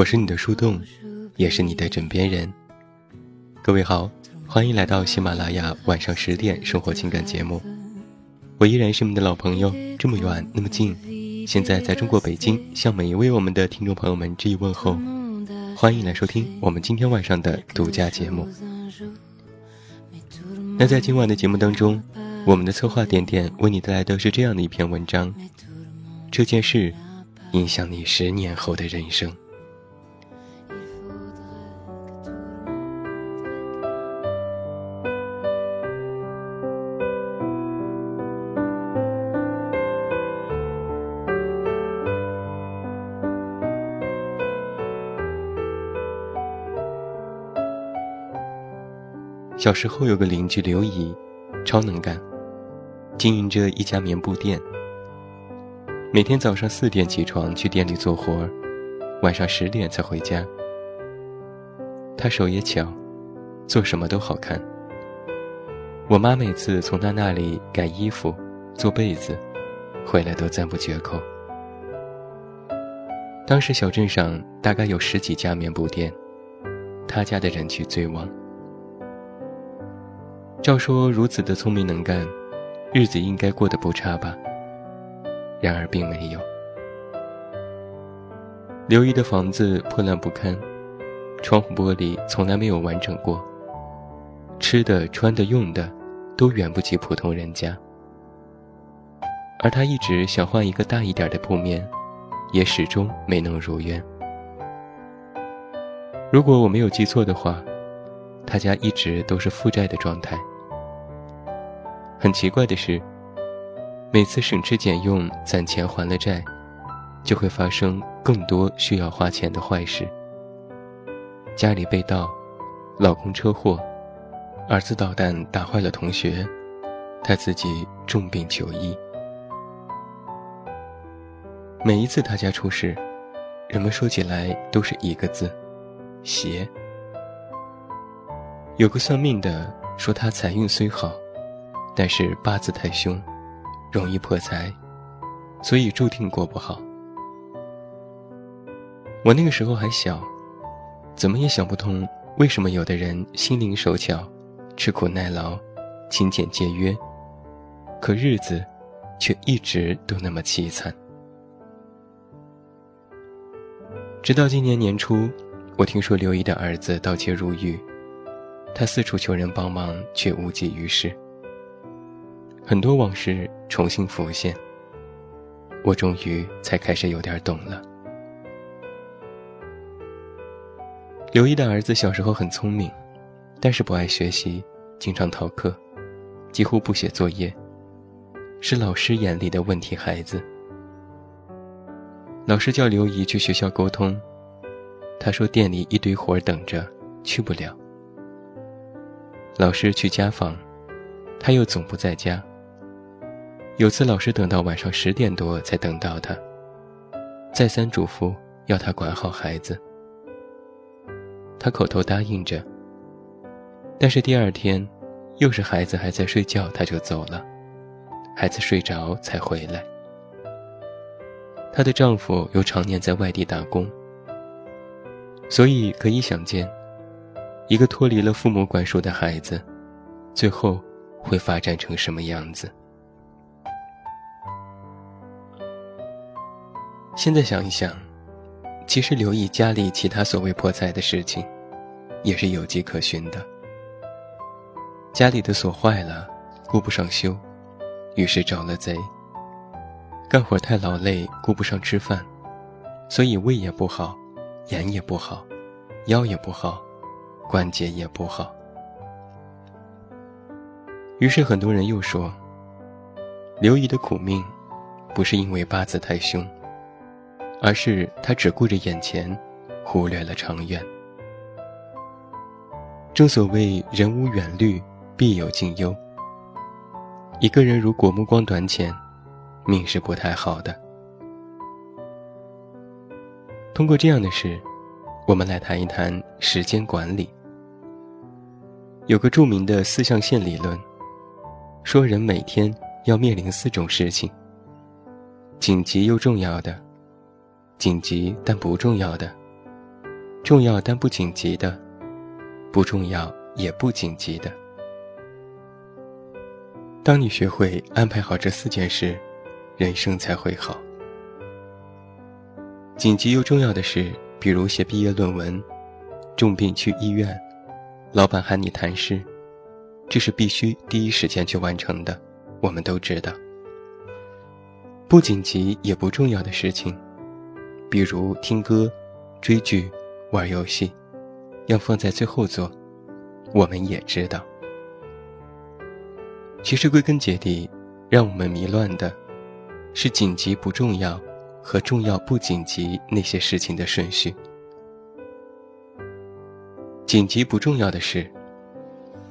我是你的树洞，也是你的枕边人。各位好，欢迎来到喜马拉雅晚上十点生活情感节目。我依然是你们的老朋友，这么远那么近，现在在中国北京，向每一位我们的听众朋友们致以问候。欢迎来收听我们今天晚上的独家节目。那在今晚的节目当中，我们的策划点点为你带来的是这样的一篇文章：这件事影响你十年后的人生。小时候有个邻居刘姨，超能干，经营着一家棉布店。每天早上四点起床去店里做活晚上十点才回家。她手也巧，做什么都好看。我妈每次从她那里改衣服、做被子，回来都赞不绝口。当时小镇上大概有十几家棉布店，她家的人气最旺。照说如此的聪明能干，日子应该过得不差吧。然而并没有。刘姨的房子破烂不堪，窗户玻璃从来没有完整过，吃的、穿的、用的，都远不及普通人家。而她一直想换一个大一点的铺面，也始终没能如愿。如果我没有记错的话，他家一直都是负债的状态。很奇怪的是，每次省吃俭用攒钱还了债，就会发生更多需要花钱的坏事。家里被盗，老公车祸，儿子捣蛋打坏了同学，他自己重病求医。每一次他家出事，人们说起来都是一个字：邪。有个算命的说他财运虽好。但是八字太凶，容易破财，所以注定过不好。我那个时候还小，怎么也想不通，为什么有的人心灵手巧，吃苦耐劳，勤俭节约，可日子却一直都那么凄惨。直到今年年初，我听说刘姨的儿子盗窃入狱，他四处求人帮忙，却无济于事。很多往事重新浮现，我终于才开始有点懂了。刘一的儿子小时候很聪明，但是不爱学习，经常逃课，几乎不写作业，是老师眼里的问题孩子。老师叫刘姨去学校沟通，他说店里一堆活等着，去不了。老师去家访，他又总不在家。有次老师等到晚上十点多才等到他，再三嘱咐要他管好孩子。他口头答应着，但是第二天，又是孩子还在睡觉，他就走了，孩子睡着才回来。她的丈夫又常年在外地打工，所以可以想见，一个脱离了父母管束的孩子，最后会发展成什么样子。现在想一想，其实留意家里其他所谓破财的事情，也是有迹可循的。家里的锁坏了，顾不上修，于是找了贼。干活太劳累，顾不上吃饭，所以胃也不好，眼也不好，腰也不好，关节也不好。于是很多人又说，刘姨的苦命，不是因为八字太凶，而是他只顾着眼前，忽略了长远。正所谓人无远虑，必有近忧。一个人如果目光短浅，命是不太好的。通过这样的事，我们来谈一谈时间管理。有个著名的四象限理论，说人每天要面临四种事情：紧急又重要的，紧急但不重要的，重要但不紧急的，不重要也不紧急的。当你学会安排好这四件事，人生才会好。紧急又重要的事，比如写毕业论文、重病去医院、老板喊你谈事，这是必须第一时间去完成的。我们都知道。不紧急也不重要的事情，比如听歌、追剧、玩游戏，要放在最后做。我们也知道。其实归根结底，让我们迷乱的。是紧急不重要和重要不紧急那些事情的顺序。紧急不重要的事，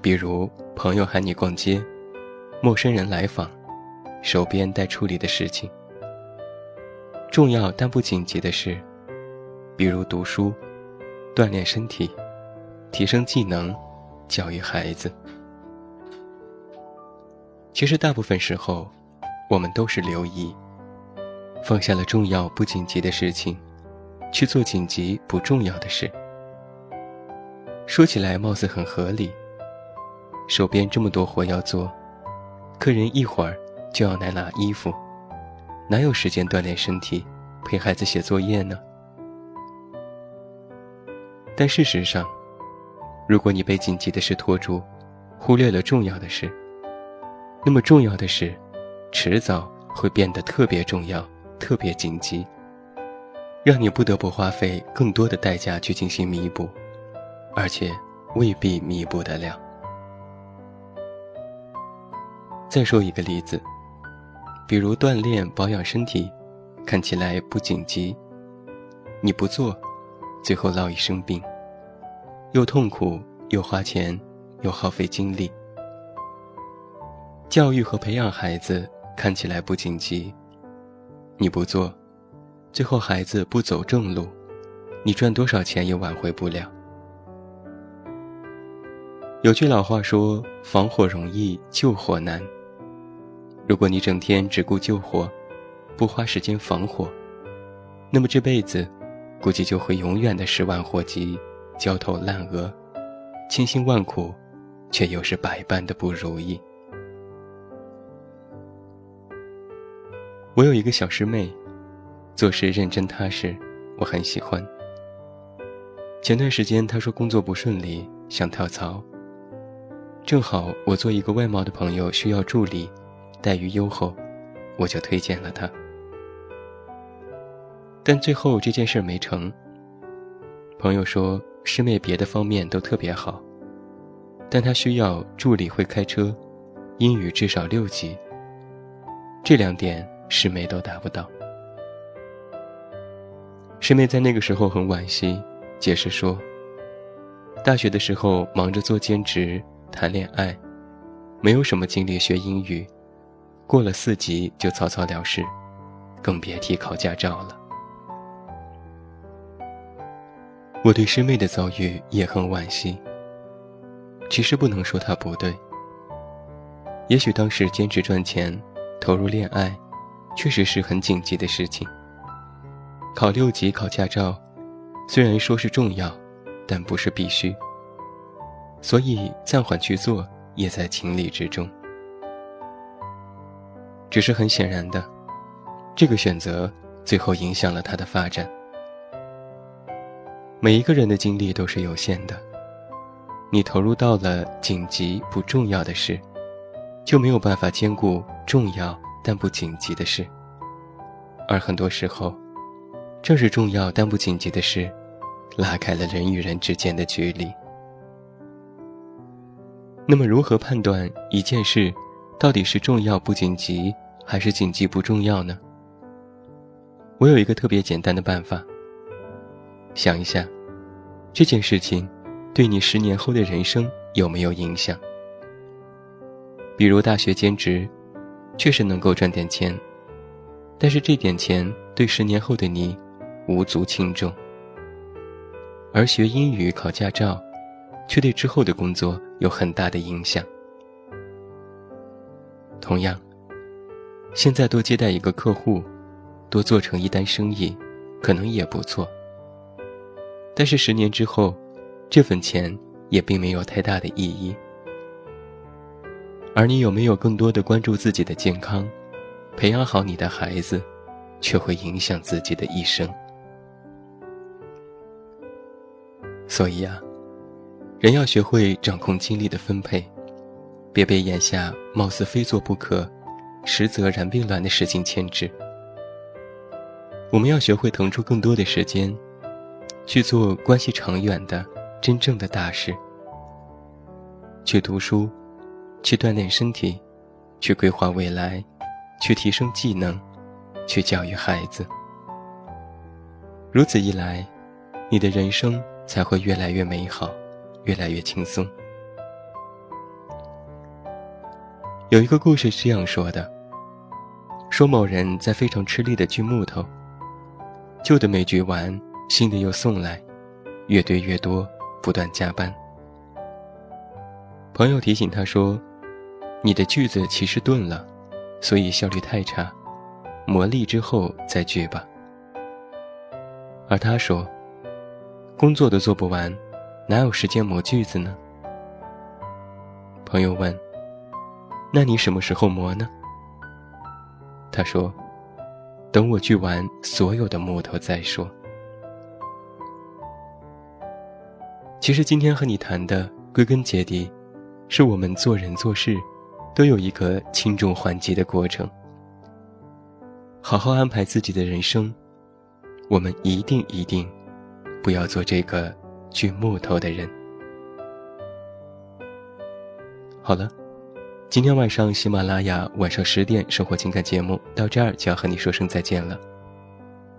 比如朋友喊你逛街，陌生人来访，手边待处理的事情。重要但不紧急的事，比如读书、锻炼身体、提升技能、教育孩子。其实大部分时候。我们都是留意，放下了重要不紧急的事情，去做紧急不重要的事。说起来貌似很合理，手边这么多活要做，客人一会儿就要来拿衣服，哪有时间锻炼身体，陪孩子写作业呢？但事实上，如果你被紧急的事拖住，忽略了重要的事，那么重要的事。迟早会变得特别重要、特别紧急，让你不得不花费更多的代价去进行弥补，而且未必弥补得了。再说一个例子，比如锻炼保养身体，看起来不紧急，你不做，最后落一生病，又痛苦又花钱又耗费精力。教育和培养孩子。看起来不紧急，你不做，最后孩子不走正路，你赚多少钱也挽回不了。有句老话说：“防火容易，救火难。”如果你整天只顾救火，不花时间防火，那么这辈子估计就会永远的十万火急，焦头烂额，千辛万苦，却又是百般的不如意。我有一个小师妹，做事认真踏实，我很喜欢。前段时间她说工作不顺利，想跳槽。正好我做一个外贸的朋友需要助理，待遇优厚，我就推荐了他。但最后这件事没成。朋友说师妹别的方面都特别好，但她需要助理会开车，英语至少六级。这两点。师妹都达不到。师妹在那个时候很惋惜，解释说：“大学的时候忙着做兼职、谈恋爱，没有什么精力学英语，过了四级就草草了事，更别提考驾照了。我对师妹的遭遇也很惋惜。其实不能说她不对。也许当时坚持赚钱，投入恋爱，确实是很紧急的事情。考六级考驾照，虽然说是重要，但不是必须。所以暂缓去做，也在情理之中。只是很显然的，这个选择最后影响了他的发展。每一个人的精力都是有限的，你投入到了紧急不重要的事，就没有办法兼顾重要但不紧急的事。而很多时候，正是重要但不紧急的事，拉开了人与人之间的距离。那么，如何判断一件事到底是重要不紧急，还是紧急不重要呢？我有一个特别简单的办法。想一下，这件事情对你十年后的人生有没有影响？比如大学兼职，确实能够赚点钱，但是这点钱对十年后的你无足轻重；而学英语、考驾照，却对之后的工作有很大的影响。同样，现在多接待一个客户，多做成一单生意，可能也不错。但是十年之后，这份钱也并没有太大的意义。而你有没有更多的关注自己的健康，培养好你的孩子，却会影响自己的一生。所以啊，人要学会掌控精力的分配，别被眼下貌似非做不可，实则然并卵的事情牵制。我们要学会腾出更多的时间。去做关系长远的、真正的大事。去读书，去锻炼身体，去规划未来，去提升技能，去教育孩子。如此一来，你的人生才会越来越美好，越来越轻松。有一个故事是这样说的：说某人在非常吃力的锯木头，旧的没锯完。新的又送来，越堆越多，不断加班。朋友提醒他说：“你的锯子其实钝了，所以效率太差，磨砺之后再锯吧。”而他说：“工作都做不完，哪有时间磨锯子呢？”朋友问：“那你什么时候磨呢？”他说：“等我锯完所有的木头再说。”其实今天和你谈的，归根结底，是我们做人做事，都有一个轻重缓急的过程。好好安排自己的人生，我们一定一定，不要做这个锯木头的人。好了，今天晚上喜马拉雅晚上十点生活情感节目到这儿就要和你说声再见了。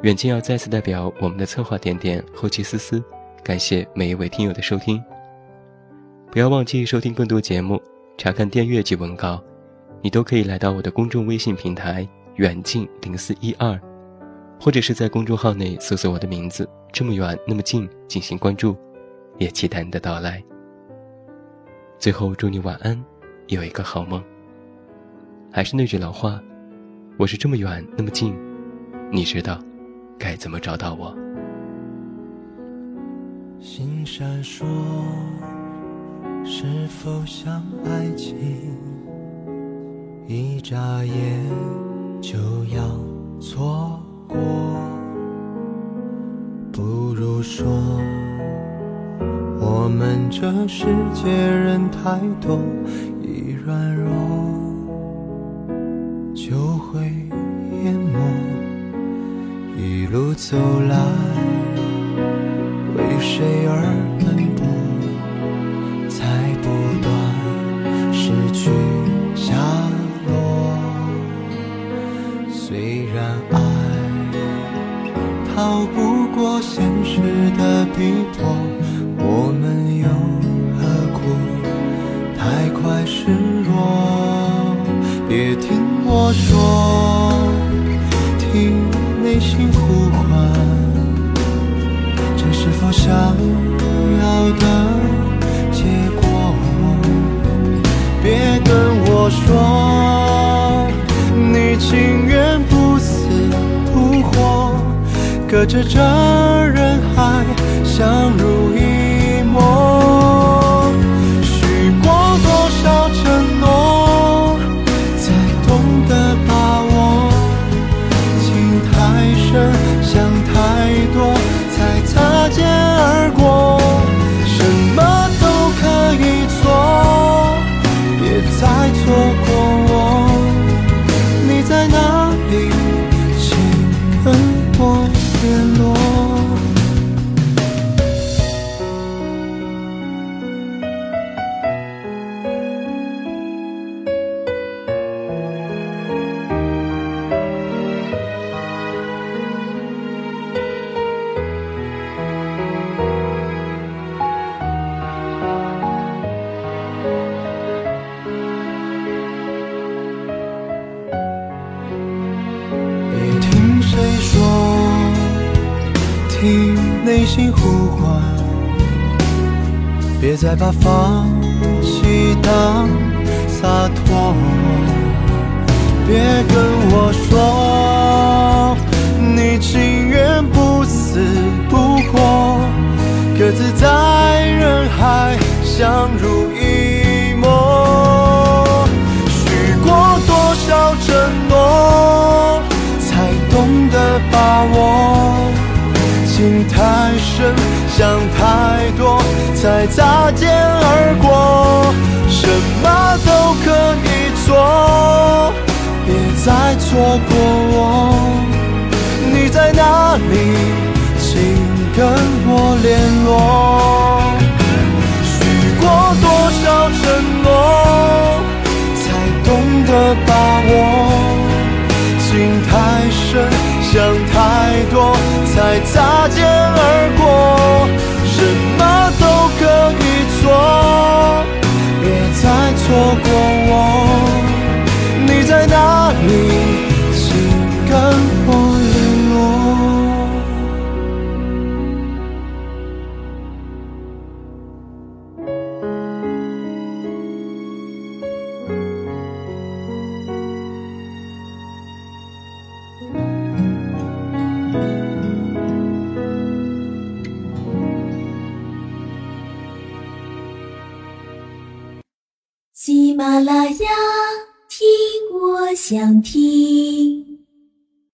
远近要再次代表我们的策划点点后期思思。感谢每一位听友的收听，不要忘记收听更多节目，查看电阅及文稿，你都可以来到我的公众微信平台“远近零四一二”，或者是在公众号内搜索我的名字“这么远那么近”进行关注，也期待你的到来。最后祝你晚安，有一个好梦。还是那句老话，我是这么远那么近，你知道该怎么找到我。心闪烁，是否像爱情？一眨眼就要错过，不如说，我们这世界人太多，软弱就会淹没，一路走来。为谁而说，你情愿不死不活，隔着这人海，相濡以沫。内心呼唤，别再把放弃当洒脱。别跟我说，你情愿不死不活，各自在人海相濡以沫。许过多少承诺，才懂得把握？情太深，想太多，才擦肩而过。什么都可以做，别再错过我。你在哪里？请跟我联络。才擦肩